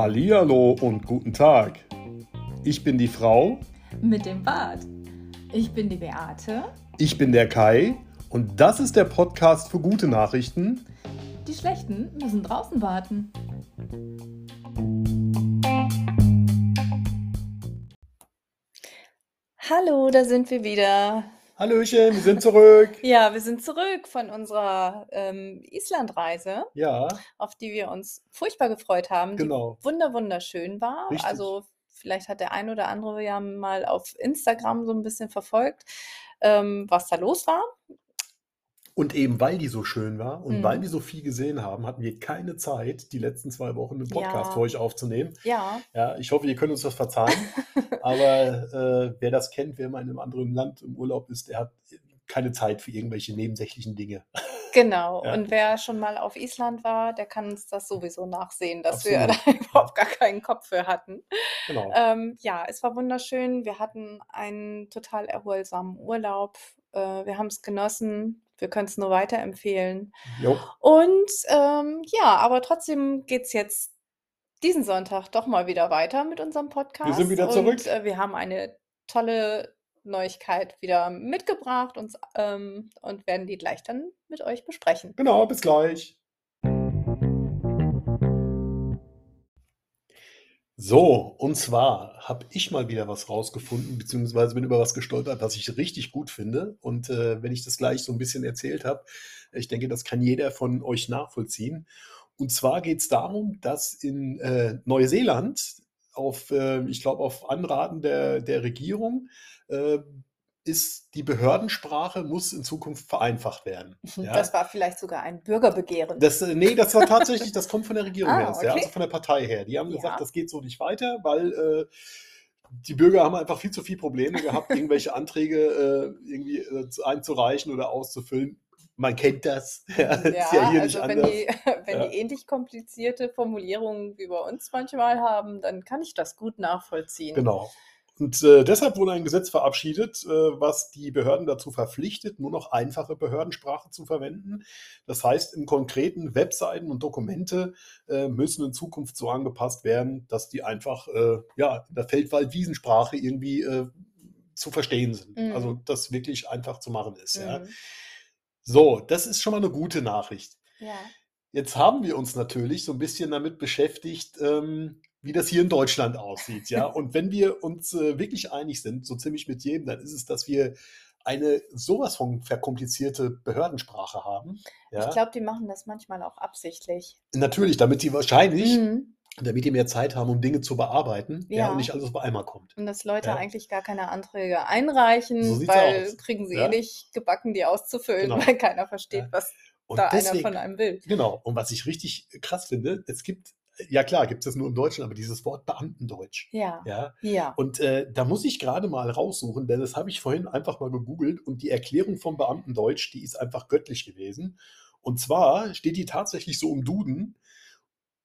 Hallihallo und guten Tag. Ich bin die Frau. Mit dem Bart. Ich bin die Beate. Ich bin der Kai. Und das ist der Podcast für gute Nachrichten. Die schlechten müssen draußen warten. Hallo, da sind wir wieder. Hallöchen, wir sind zurück. Ja, wir sind zurück von unserer ähm, Islandreise, Ja, auf die wir uns furchtbar gefreut haben, die genau. wunder wunderschön war. Richtig. Also vielleicht hat der ein oder andere ja mal auf Instagram so ein bisschen verfolgt, ähm, was da los war. Und eben weil die so schön war und Mhm. weil wir so viel gesehen haben, hatten wir keine Zeit, die letzten zwei Wochen einen Podcast Ja. für euch aufzunehmen. Ja, Ja, ich hoffe, ihr könnt uns das verzeihen. Aber äh, wer das kennt, wer mal in einem anderen Land im Urlaub ist, der hat keine Zeit für irgendwelche nebensächlichen Dinge. Genau. Ja. Und wer schon mal auf Island war, der kann uns das sowieso nachsehen, dass wir Absolut. da überhaupt gar keinen Kopf für hatten. Genau. Ähm, ja, es war wunderschön. Wir hatten einen total erholsamen Urlaub. Äh, wir haben es genossen. Wir können es nur weiterempfehlen. Jo. Und ähm, ja, aber trotzdem geht es jetzt diesen Sonntag doch mal wieder weiter mit unserem Podcast. wieder zurück. Und äh, wir haben eine tolle Neuigkeit wieder mitgebracht uns, ähm, und werden die gleich dann mit euch besprechen. Genau, bis gleich. So, und zwar habe ich mal wieder was rausgefunden, beziehungsweise bin über was gestolpert, was ich richtig gut finde. Und äh, wenn ich das gleich so ein bisschen erzählt habe, ich denke, das kann jeder von euch nachvollziehen. Und zwar geht es darum, dass in äh, Neuseeland auf, äh, ich glaube, auf Anraten der, der Regierung äh, ist die Behördensprache muss in Zukunft vereinfacht werden. Ja? Das war vielleicht sogar ein Bürgerbegehren. Das, äh, nee, das war tatsächlich, das kommt von der Regierung Ah, her, ja, okay. also von der Partei her. Die haben Ja. gesagt, das geht so nicht weiter, weil äh, die Bürger haben einfach viel zu viele Probleme gehabt, irgendwelche Anträge äh, irgendwie äh, zu- einzureichen oder auszufüllen. Man kennt das. Ja, ist ja hier nicht also wenn anders. die, wenn Ja. die ähnlich komplizierte Formulierungen wie bei uns manchmal haben, dann kann ich das gut nachvollziehen. Genau. Und äh, deshalb wurde ein Gesetz verabschiedet, äh, was die Behörden dazu verpflichtet, nur noch einfache Behördensprache zu verwenden. Das heißt, im konkreten Webseiten und Dokumente äh, müssen in Zukunft so angepasst werden, dass die einfach äh, ja, in der Feldwald-Wiesensprache irgendwie äh, zu verstehen sind. Mhm. Also das wirklich einfach zu machen ist. Ja. So, das ist schon mal eine gute Nachricht. Ja. Jetzt haben wir uns natürlich so ein bisschen damit beschäftigt, ähm, wie das hier in Deutschland aussieht, ja. Und wenn wir uns äh, wirklich einig sind, so ziemlich mit jedem, dann ist es, dass wir eine sowas von verkomplizierte Behördensprache haben. Ja. Ich glaube, die machen das manchmal auch absichtlich. Natürlich, damit die wahrscheinlich, Mhm. Damit die mehr Zeit haben, um Dinge zu bearbeiten, ja, Ja. und nicht alles auf einmal kommt. Und dass Leute Ja. eigentlich gar keine Anträge einreichen, So weil aus. kriegen sie Ja. eh nicht gebacken, die auszufüllen, Genau. weil keiner versteht, was Und da einer deswegen, von einem will. genau, und was ich richtig krass finde, es gibt, ja klar, gibt es das nur im Deutschen, aber dieses Wort Beamtendeutsch, Ja. ja, Ja. Und äh, da muss ich gerade mal raussuchen, denn das habe ich vorhin einfach mal gegoogelt und die Erklärung vom Beamtendeutsch, die ist einfach göttlich gewesen. Und zwar steht die tatsächlich so im Duden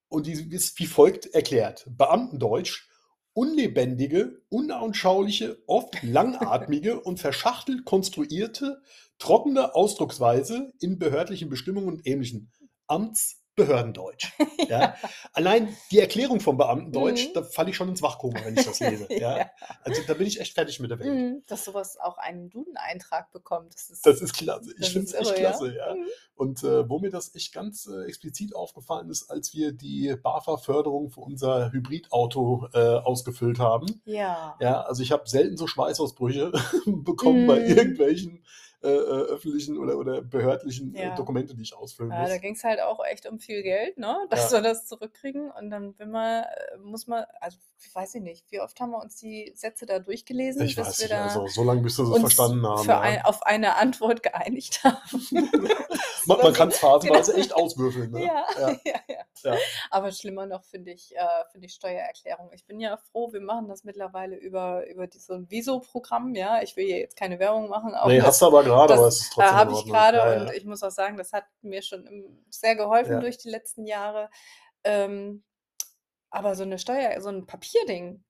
und die ist wie folgt erklärt. Beamtendeutsch, unlebendige, unanschauliche, oft langatmige und verschachtelt konstruierte, trockene Ausdrucksweise in behördlichen Bestimmungen und ähnlichen Amtsbehördendeutsch. Ja? Allein die Erklärung vom Beamtendeutsch, Mhm. da falle ich schon ins Wachkoma, wenn ich das lese. ja? Ja. Also da bin ich echt fertig mit der Welt. Mhm. Dass sowas auch einen Duden-Eintrag bekommt. Das ist, Das ist klasse. Ich finde es echt irre, klasse, ja. Mhm. Und äh, wo mir das echt ganz äh, explizit aufgefallen ist, als wir die BAFA-Förderung für unser Hybridauto äh, ausgefüllt haben. Ja. Ja, also ich habe selten so Schweißausbrüche bekommen bei Mhm. irgendwelchen äh, äh, öffentlichen oder, oder behördlichen äh, Ja. Dokumente, die ich ausfüllen Ja, muss. da ging es halt auch echt um viel Geld, ne? Dass Ja. wir das zurückkriegen. Und dann will man, äh, muss man, also weiß ich nicht, wie oft haben wir uns die Sätze da durchgelesen, Ich bis weiß wir nicht, da also so lange bis wir sie uns verstanden haben. ein, auf eine Antwort geeinigt haben. man, man kann es phasenweise Genau. echt auswürfeln. Ne? Ja, Ja. ja. Aber schlimmer noch finde ich, äh, finde ich Steuererklärung. Ich bin ja froh, wir machen das mittlerweile über, über die, so ein Viso-Programm, ja. Ich will hier jetzt keine Werbung machen. auch Nee, hast du aber gerade, das, aber es ist trotzdem äh, habe ich gerade Ja, und ja. ich muss auch sagen, das hat mir schon sehr geholfen Ja. durch die letzten Jahre. Ähm, aber so eine Steuer, so ein Papierding,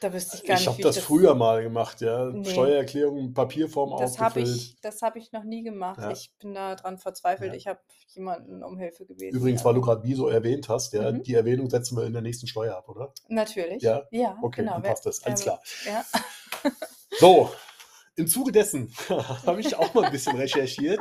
Da wüsste ich gar Ich nicht, habe ich das das. früher mal gemacht, ja. Nee, Steuererklärung in Papierform das habe ausgefüllt. ich, das habe ich noch nie gemacht. Ja, Ich bin da dran verzweifelt. ja. Ich habe jemanden um Hilfe gebeten. Übrigens, weil du gerade Wieso erwähnt hast, ja, mhm. die Erwähnung setzen wir in der nächsten Steuer ab, oder? Natürlich. Ja? Ja, Okay, genau. dann passt das. Alles klar. So, im Zuge dessen habe ich auch mal ein bisschen recherchiert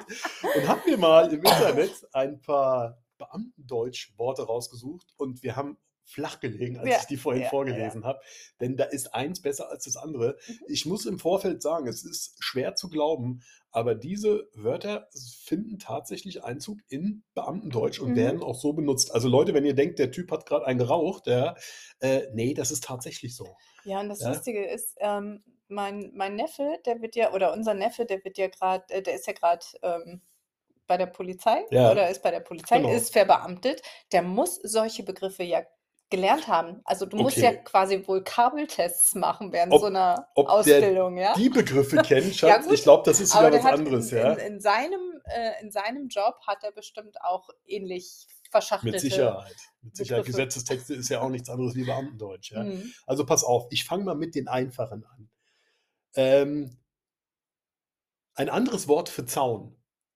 und habe mir mal im Internet ein paar Beamtendeutsch-Worte rausgesucht und wir haben flach gelegen, als Ja, ich die vorhin ja, ja. vorgelesen habe, denn da ist eins besser als das andere. Mhm. Ich muss im Vorfeld sagen, es ist schwer zu glauben, aber diese Wörter finden tatsächlich Einzug in Beamtendeutsch und Mhm. werden auch so benutzt. Also Leute, wenn ihr denkt, der Typ hat gerade einen geraucht, ja, äh, nee, das ist tatsächlich so. Ja, und das Ja, Lustige ist, ähm, mein, mein Neffe, der wird ja, oder unser Neffe, der wird ja gerade, äh, der ist ja gerade ähm, bei der Polizei ja, oder ist bei der Polizei, genau. ist verbeamtet. Der muss solche Begriffe ja gelernt haben. Also du musst ja Okay. quasi Vokabeltests machen während so Ob, einer ob der Ausbildung, ja? die Begriffe kennt, Ja, Schatz, ich gut, glaube, das ist wieder der was anderes, in, in, ja. in, seinem, äh, in seinem Job hat er bestimmt auch ähnlich Mit verschachtelte Sicherheit. Mit Sicherheit. Begriffe. Gesetzestexte ist ja auch nichts anderes wie Beamtendeutsch, ja. Mhm. Also pass auf, ich fange mal mit den einfachen an. Ähm, ein anderes Wort für Zaun,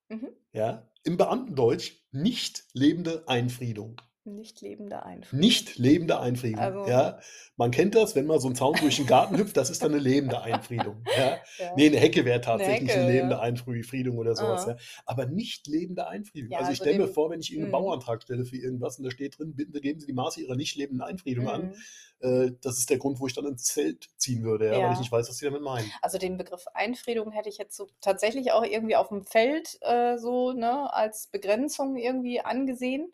Mhm. ja, im Beamtendeutsch nicht lebende Einfriedung. Nicht lebende Einfriedung. Nicht lebende Einfriedung, Also, ja. Man kennt das, wenn mal so ein Zaun durch den Garten hüpft, das ist dann eine lebende Einfriedung, ja. ja. Nee, eine Hecke wäre Eine tatsächlich eine Hecke, lebende ja. Einfriedung oder sowas, Ah. ja. Aber nicht lebende Einfriedung. Also ich also stelle mir vor, wenn ich irgendeinen Mhm. Bauantrag stelle für irgendwas und da steht drin, bitte geben Sie die Maße Ihrer nicht lebenden Einfriedung an, Mhm. äh, das ist der Grund, wo ich dann ins Zelt ziehen würde, ja, weil ich nicht weiß, was Sie damit meinen. Also den Begriff Einfriedung hätte ich jetzt so tatsächlich auch irgendwie auf dem Feld äh, so ne, als Begrenzung irgendwie angesehen.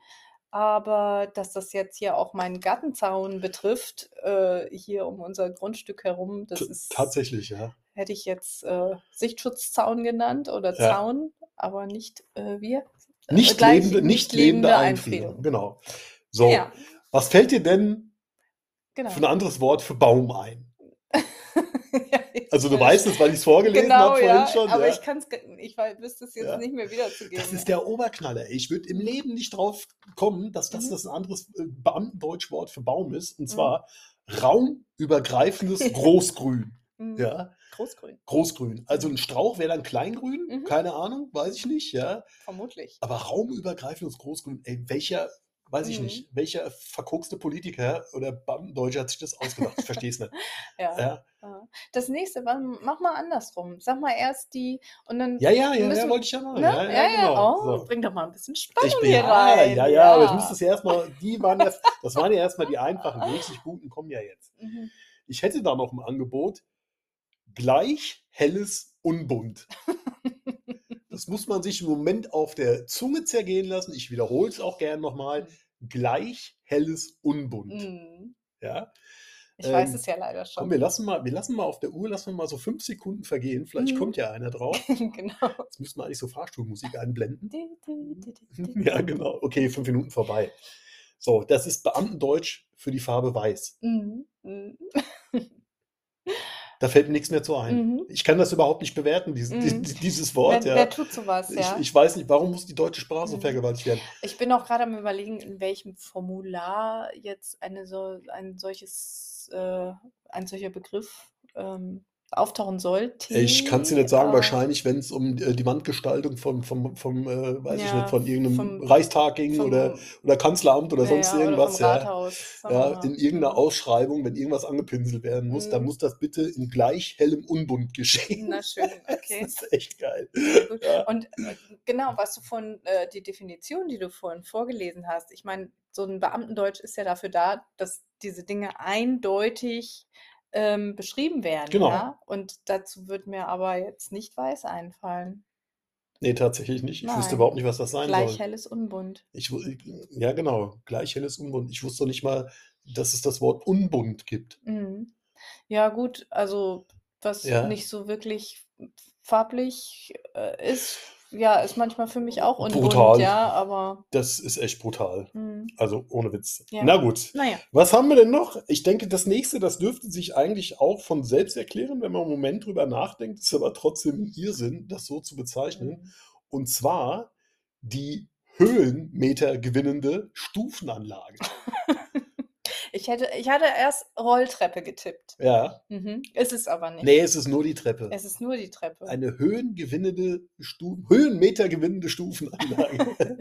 Aber dass das jetzt hier auch meinen Gartenzaun betrifft, äh, hier um unser Grundstück herum, das T ist, tatsächlich, ja. hätte ich jetzt äh, Sichtschutzzaun genannt oder Ja. Zaun, aber nicht äh, wir. Äh, Nicht gleich lebende, nicht lebende lebende Einfriedung, Einfriedung. genau. So, Ja, was fällt dir denn für ein genau. anderes Wort für Baum ein? Ja, Also du äh, weißt es, weil ich es vorgelesen genau, habe vorhin ja, schon, aber ja. ich kann es, ich wüsste es jetzt Ja. nicht mehr Das wiederzugeben. ist der Oberknaller. Ich würde im Leben nicht drauf kommen, dass das, Mhm. das ein anderes äh, Beamtendeutschwort für Baum ist. Und Mhm. zwar raumübergreifendes Großgrün. Mhm. Ja, Großgrün. Großgrün. Also Mhm. ein Strauch wäre dann Kleingrün, Mhm. keine Ahnung, weiß ich nicht, ja. Vermutlich. Aber raumübergreifendes Großgrün, ey, welcher, weiß ich Mhm. nicht, welcher verkorkste Politiker oder Beamtendeutsche hat sich das ausgedacht? Ich verstehe es nicht. Ja. Ja, ja. Das nächste, mach mal andersrum. Sag mal erst die und dann ja, ja, ja, ja müssen, wollte ich ja machen. ne? Ja, Ja, ja, ja. genau. Oh, So. bring doch mal ein bisschen Spannung bin hier ja, rein. ja, ja, aber ich muss Ja. das ja erstmal, die waren erst, das waren ja erstmal die einfachen, die richtig guten kommen ja jetzt. Mhm. Ich hätte da noch ein Angebot, gleich helles Unbunt. Das muss man sich im Moment auf der Zunge zergehen lassen. Ich wiederhole es auch gern nochmal. Gleich helles Unbunt. Mhm. Ja, Ich weiß ähm, es ja leider komm, schon. wir lassen mal, wir lassen mal auf der Uhr, lassen wir mal so fünf Sekunden vergehen. Vielleicht Mhm. kommt ja einer drauf. genau. Jetzt müssen wir eigentlich so Fahrstuhlmusik einblenden. Ja, genau. Okay, fünf Minuten vorbei. So, das ist Beamtendeutsch für die Farbe Weiß. Mhm. Da fällt mir nichts mehr zu ein. Mhm. Ich kann das überhaupt nicht bewerten, dies, dies, Mhm. dieses Wer, Wort. wer Ja. tut sowas, Ich, ja? ich weiß nicht, warum muss die deutsche Sprache so Mhm. vergewaltigt werden? Ich bin auch gerade am überlegen, in welchem Formular jetzt eine so, ein solches, äh, ein solcher Begriff ähm, auftauchen sollte. Ich kann es dir nicht sagen, wahrscheinlich, wenn es um äh, die Wandgestaltung vom, vom, vom äh, weiß ich Ja, nicht, von irgendeinem vom- Reichstag ging vom, oder, oder Kanzleramt oder ja, sonst ja, irgendwas. Oder ja. Rathaus, Ja, mal. in irgendeiner. Ausschreibung, wenn irgendwas angepinselt werden muss, dann Mhm. muss das bitte in gleich hellem Unbund geschehen. Na schön, Das okay. ist echt geil. Ja. Und äh, genau, was du von, äh, die Definition, die du vorhin vorgelesen hast, ich meine, so ein Beamtendeutsch ist ja dafür da, dass diese Dinge eindeutig ähm, beschrieben werden, Genau. ja. Und dazu wird mir aber jetzt nicht weiß einfallen. Nee, tatsächlich nicht. Ich wüsste Nein. überhaupt nicht, was das sein Gleich soll. helles Unbunt. Ich, ja, genau. Gleich helles Unbunt. Ich wusste nicht mal, dass es das Wort Unbunt gibt. Mhm. Ja, gut, also was Ja. nicht so wirklich farblich äh, ist, ja, ist manchmal für mich auch unbunt, Brutal. ja, aber Das ist echt brutal. hm, Also ohne Witz. Ja. Na gut. naja. Was haben wir denn noch? Ich denke, das nächste, das dürfte sich eigentlich auch von selbst erklären, wenn man einen Moment drüber nachdenkt, ist aber trotzdem Irrsinn, das so zu bezeichnen. Mhm. Und zwar die Höhenmeter gewinnende Stufenanlage. Ich hätte, ich hatte erst Rolltreppe getippt. Ja. Mhm. Ist es aber nicht. Nee, es ist nur die Treppe. Es ist nur die Treppe. Eine höhengewinnende Stu Höhenmeter gewinnende Stufenanlage.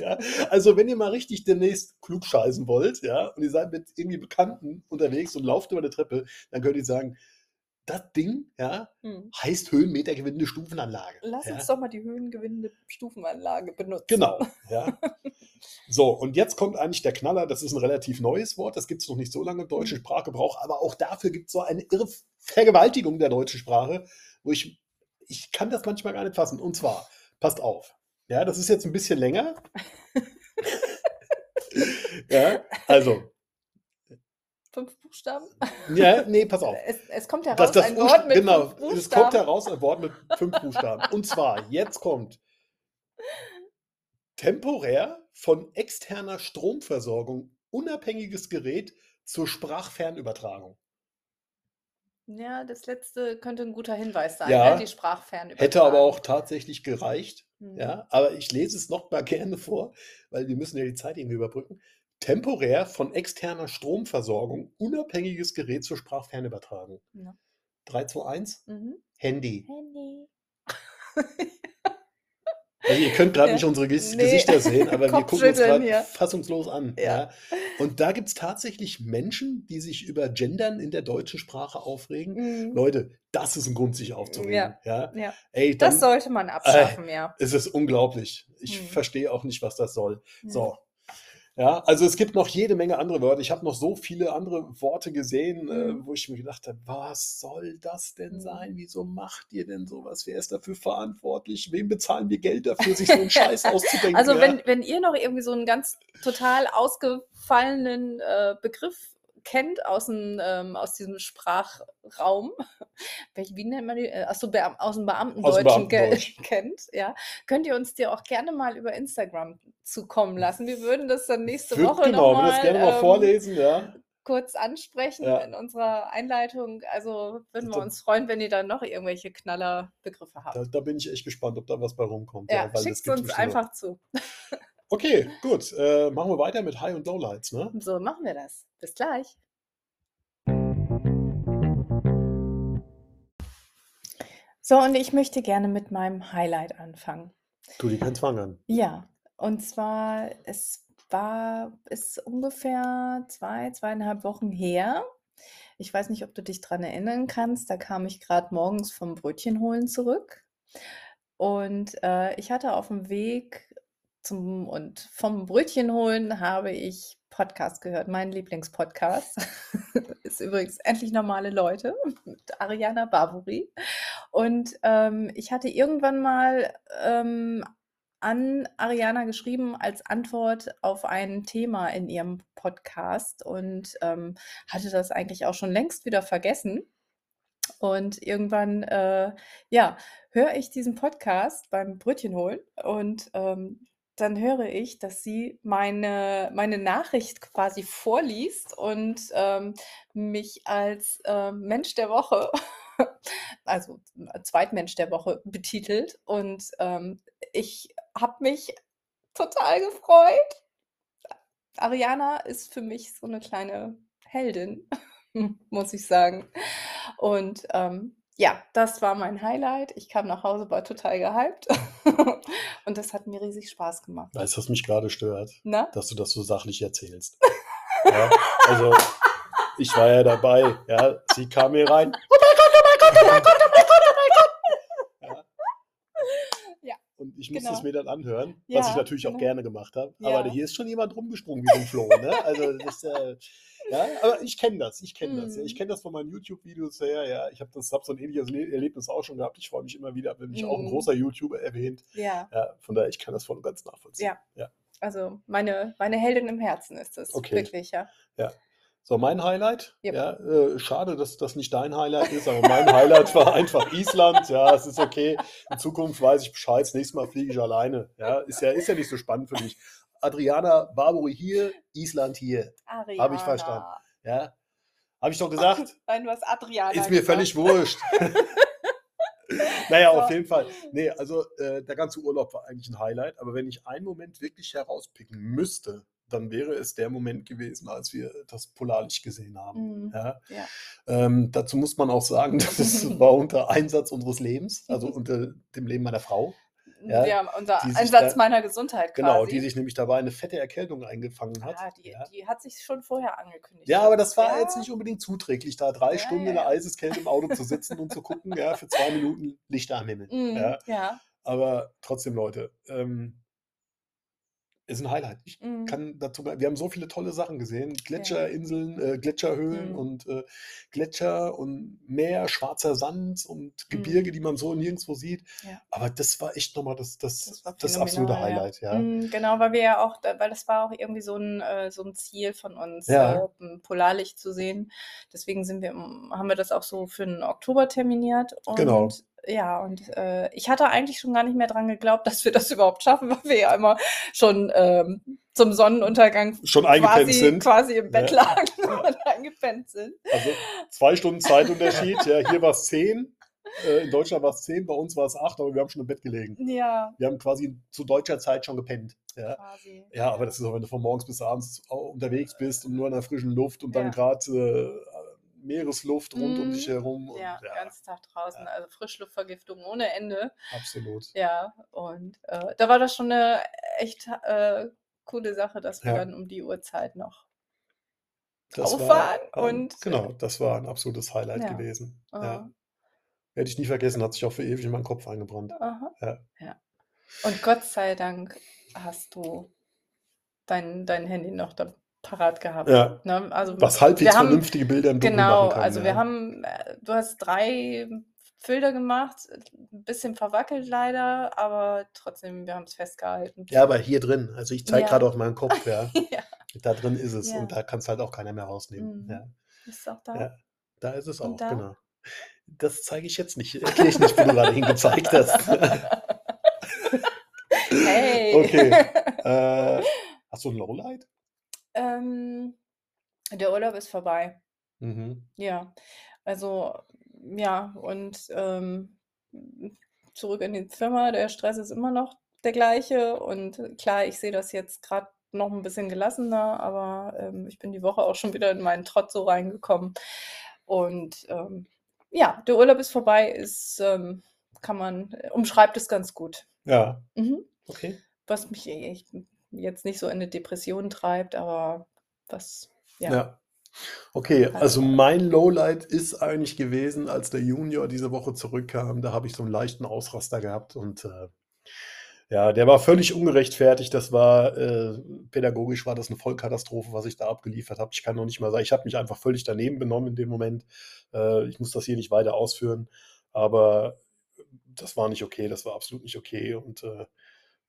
ja, also wenn ihr mal richtig demnächst klugscheißen wollt, ja, und ihr seid mit irgendwie Bekannten unterwegs und lauft über eine Treppe, dann könnt ihr sagen, das Ding, ja, Hm. heißt Höhenmeter gewinnende Stufenanlage. Lass ja. uns doch mal die höhengewinnende Stufenanlage benutzen. Genau, ja. So, und jetzt kommt eigentlich der Knaller. Das ist ein relativ neues Wort. Das gibt es noch nicht so lange im deutschen Mhm. Sprachgebrauch. Aber auch dafür gibt es so eine irre Vergewaltigung der deutschen Sprache, wo ich, ich kann das manchmal gar nicht fassen. Und zwar, passt auf. Ja, das ist jetzt ein bisschen länger. ja, also, Buchstaben? ja, nee, pass auf. Es, es kommt heraus Das, das ein Wort mit genau, fünf es kommt Buchstaben. heraus ein Wort mit fünf Buchstaben. Und zwar, jetzt kommt temporär von externer Stromversorgung unabhängiges Gerät zur Sprachfernübertragung. Ja, das letzte könnte ein guter Hinweis sein, Ja, ne? die Sprachfernübertragung. Hätte aber auch tatsächlich gereicht. Mhm. Ja, aber ich lese es noch mal gerne vor, weil wir müssen ja die Zeit irgendwie überbrücken. Temporär von externer Stromversorgung unabhängiges Gerät zur Sprachfernübertragung. Ja. 3, 2, 1, Mhm. Handy. Handy. Also ihr könnt gerade Ja. nicht unsere Ges Nee. Gesichter sehen, aber wir gucken uns gerade fassungslos an. Ja. Ja. Und da gibt es tatsächlich Menschen, die sich über Gendern in der deutschen Sprache aufregen. Mhm. Leute, das ist ein Grund, sich aufzuregen. Ja. Ja, Ey, das dann sollte man abschaffen, ja. es ist unglaublich. Ich Mhm. verstehe auch nicht, was das soll. Mhm. So. Ja, also es gibt noch jede Menge andere Wörter. Ich habe noch so viele andere Worte gesehen, äh, Mhm. wo ich mir gedacht habe, was soll das denn Mhm. sein? Wieso macht ihr denn sowas? Wer ist dafür verantwortlich? Wem bezahlen wir Geld dafür, sich so einen Scheiß auszudenken? Also ja? wenn, wenn ihr noch irgendwie so einen ganz total ausgefallenen äh, Begriff kennt aus, dem, ähm, aus diesem Sprachraum, wie nennt man die? Äh, Achso, aus dem Beamtendeutschen Beamtendeutsch. kennt, ja, könnt ihr uns dir auch gerne mal über Instagram zukommen lassen. Wir würden das dann nächste Würd- Woche genau, noch will mal, das gerne mal ähm, vorlesen, ja. kurz ansprechen Ja. in unserer Einleitung. Also würden wir Da- uns freuen, wenn ihr dann noch irgendwelche Knallerbegriffe habt. Da, da bin ich echt gespannt, ob da was bei rumkommt. ja, weil das schickt gibt uns einfach zu. Okay, gut. Äh, machen wir weiter mit High- und Lowlights, ne? So machen wir das. Bis gleich. So, und ich möchte gerne mit meinem Highlight anfangen. Tu die keinen Zwang an. Ja, und zwar, es war, ist ungefähr zwei, zweieinhalb Wochen her. Ich weiß nicht, ob du dich dran erinnern kannst. Da kam ich gerade morgens vom Brötchen holen zurück. Und äh, ich hatte auf dem Weg zum und vom Brötchen holen habe ich Podcast gehört. Mein Lieblingspodcast ist übrigens Endlich normale Leute mit Ariana Barbori. Und ähm, ich hatte irgendwann mal ähm, an Ariana geschrieben als Antwort auf ein Thema in ihrem Podcast und ähm, hatte das eigentlich auch schon längst wieder vergessen. Und irgendwann, äh, ja, höre ich diesen Podcast beim Brötchen holen und ähm, dann höre ich, dass sie meine, meine Nachricht quasi vorliest und ähm, mich als äh, Mensch der Woche, also Zweitmensch der Woche betitelt. Und ähm, ich habe mich total gefreut. Ariana ist für mich so eine kleine Heldin, muss ich sagen. Und ähm, ja, das war mein Highlight. Ich kam nach Hause, war total gehypt. Und das hat mir riesig Spaß gemacht. Weißt du, was mich gerade stört? Na? Dass du das so sachlich erzählst. ja, also, ich war ja dabei. Ja, sie kam hier rein. Oh mein Gott, oh mein Gott, oh mein Gott, oh mein Gott, oh mein Gott. Und ich musste genau. es mir dann anhören, was Ja, ich natürlich auch genau. gerne gemacht habe. Ja. Aber hier ist schon jemand rumgesprungen wie so ein Floh. Ne? Also, das, äh, ja, aber ich kenne das, ich kenne das. Ja. Mhm. Ich kenne das von meinen YouTube-Videos her. Ja, ich habe das so ein ähnliches Le- Erlebnis auch schon gehabt. Ich freue mich immer wieder, wenn mich auch ein Mhm. großer YouTuber erwähnt. Ja, Ja, von daher, ich kann das voll und ganz nachvollziehen. Ja. ja. also meine, meine Heldin im Herzen ist es. Okay. Wirklich, ja. So, mein Highlight. Yep. Ja, äh, schade, dass das nicht dein Highlight ist, aber mein Highlight war einfach Island. Ja, es ist okay. In Zukunft weiß ich Bescheid. Das nächste Mal fliege ich alleine. Ja, ist ja, ist ja nicht so spannend für mich. Adriana Barbori hier, Island hier. Ariana. ich verstanden. Ja, habe ich doch gesagt. Nein, du hast Adriana. Ist mir gesagt. völlig wurscht. naja, auf So. jeden Fall. Nee, also äh, der ganze Urlaub war eigentlich ein Highlight, aber wenn ich einen Moment wirklich herauspicken müsste, dann wäre es der Moment gewesen, als wir das Polarlicht gesehen haben. Mhm. Ja. Ja. Ähm, dazu muss man auch sagen, das war unter Einsatz unseres Lebens, also unter dem Leben meiner Frau. Ja, Ja, unser Einsatz da- meiner Gesundheit Genau, quasi. die sich nämlich dabei eine fette Erkältung eingefangen hat. ja, die, ja. die hat sich schon vorher angekündigt. Ja, aber das war jetzt nicht unbedingt zuträglich, da drei Stunden in der. Eiseskälte im Auto zu sitzen und zu gucken, ja, für zwei Minuten Lichter am Himmel. Ja. ja. Aber trotzdem, Leute, ähm, ist ein Highlight. Ich Mhm. kann dazu, wir haben so viele tolle Sachen gesehen: Gletscherinseln, äh, Gletscherhöhlen Mhm. und äh, Gletscher und Meer, schwarzer Sand und Gebirge, die man so nirgendwo sieht. Mhm. Ja. Aber das war echt nochmal das, das, Das das, absolute Highlight, ja. Mm, Genau, weil wir ja auch, weil das war auch irgendwie so ein, äh, so ein Ziel von uns, Ja. äh, Polarlicht zu sehen. Deswegen sind wir, haben wir das auch so für den Oktober terminiert. Und Genau. Ja, und äh, ich hatte eigentlich schon gar nicht mehr dran geglaubt, dass wir das überhaupt schaffen, weil wir ja immer schon ähm, zum Sonnenuntergang Schon eingepennt quasi, sind. quasi im Bett Ja. lagen und eingepennt sind. Also zwei Stunden Zeitunterschied. ja, hier war es zehn. Äh, in Deutschland war es zehn, bei uns war es acht, aber wir haben schon im Bett gelegen. Ja, Wir haben quasi zu deutscher Zeit schon gepennt. Ja. quasi. Ja, aber das ist auch, wenn du von morgens bis abends au- unterwegs bist und nur in der frischen Luft und dann Ja. gerade äh, Meeresluft rund um Mhm. dich herum. Und, Ja, ja, den ganzen Tag draußen, Ja. also Frischluftvergiftung ohne Ende. absolut. Ja, und äh, da war das schon eine echt äh, coole Sache, dass wir Ja. dann um die Uhrzeit noch. Das Auffahren war, ähm, und- Genau, das war ein absolutes Highlight Ja. gewesen. Äh, Ja. Hätte ich nie vergessen, hat sich auch für ewig in meinen Kopf eingebrannt. aha. Ja. ja. Und Gott sei Dank hast du dein, dein Handy noch da parat gehabt. Ja. Ne? Also Was halbwegs haben, vernünftige Bilder im Dunkeln Genau, machen kann. also ja. wir haben, äh, du hast drei Filter gemacht, ein bisschen verwackelt leider, aber trotzdem, wir haben es festgehalten. Ja, aber hier drin, also ich zeige Ja. gerade auf meinen Kopf, ja. ja, Da drin ist es und da kannst halt auch keiner mehr rausnehmen. Mhm. Ja. ist auch da. Da ist es auch, da? genau. Das zeige ich jetzt nicht. Erkläre ich nicht, wo du gerade hingezeigt hast. hey! Okay. äh, hast du ein Lowlight? Ähm, der Urlaub ist vorbei. Mhm. Ja, also ja, und ähm, zurück in die Firma, der Stress ist immer noch der gleiche und klar, ich sehe das jetzt gerade noch ein bisschen gelassener, aber ähm, ich bin die Woche auch schon wieder in meinen Trott so reingekommen. Und ähm, ja, der Urlaub ist vorbei, ist, ähm, kann man, umschreibt es ganz gut. Ja, Mhm. okay. Was mich echt jetzt nicht so in eine Depression treibt, aber was, Ja. ja. Okay, Also- mein Lowlight ist eigentlich gewesen, als der Junior diese Woche zurückkam, da habe ich so einen leichten Ausraster gehabt und äh, ja, der war völlig ungerechtfertigt. Das war äh, pädagogisch war das eine Vollkatastrophe, was ich da abgeliefert habe. Ich kann noch nicht mal sagen, ich habe mich einfach völlig daneben benommen in dem Moment. Äh, ich muss das hier nicht weiter ausführen, aber das war nicht okay, das war absolut nicht okay und äh,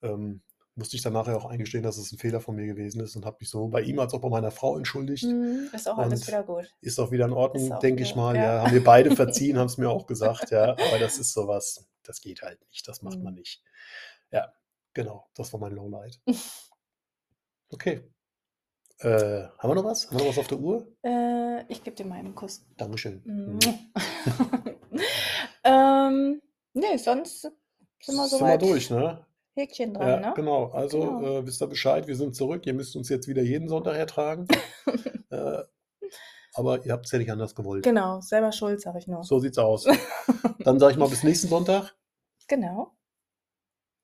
ähm, musste ich dann nachher auch eingestehen, dass es ein Fehler von mir gewesen ist und habe mich so bei ihm als auch bei meiner Frau entschuldigt. Mhm, Ist auch alles wieder gut. Ist auch wieder in Ordnung, denke ich mal. ja. Ja, haben wir beide verziehen, haben es mir auch gesagt, ja. Aber das ist sowas, das geht halt nicht, das macht Mhm. man nicht. Ja, genau, das war mein Lowlight. Okay. Äh, haben wir noch was? Haben wir noch was auf der Uhr? Äh, ich gebe dir mal einen Kuss. Dankeschön. Mhm. ähm, nee, sonst sind wir Sind wir soweit. durch, ne? Häkchen dran, Ja, ne? genau. Also Genau. Äh, wisst ihr Bescheid, wir sind zurück. Ihr müsst uns jetzt wieder jeden Sonntag ertragen. äh, aber ihr habt es ja nicht anders gewollt. Genau, selber schuld, sag ich nur. So sieht's aus. Dann sage ich mal bis nächsten Sonntag. Genau.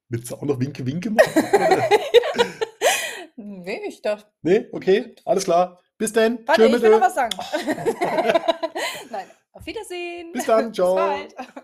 Willst du auch noch Winke Winke machen? Nee, ich dachte. Nee, okay, alles klar. Bis dann. Warte, Tschö ich will noch was sagen. Nein, auf Wiedersehen. Bis dann, ciao. Bis bald.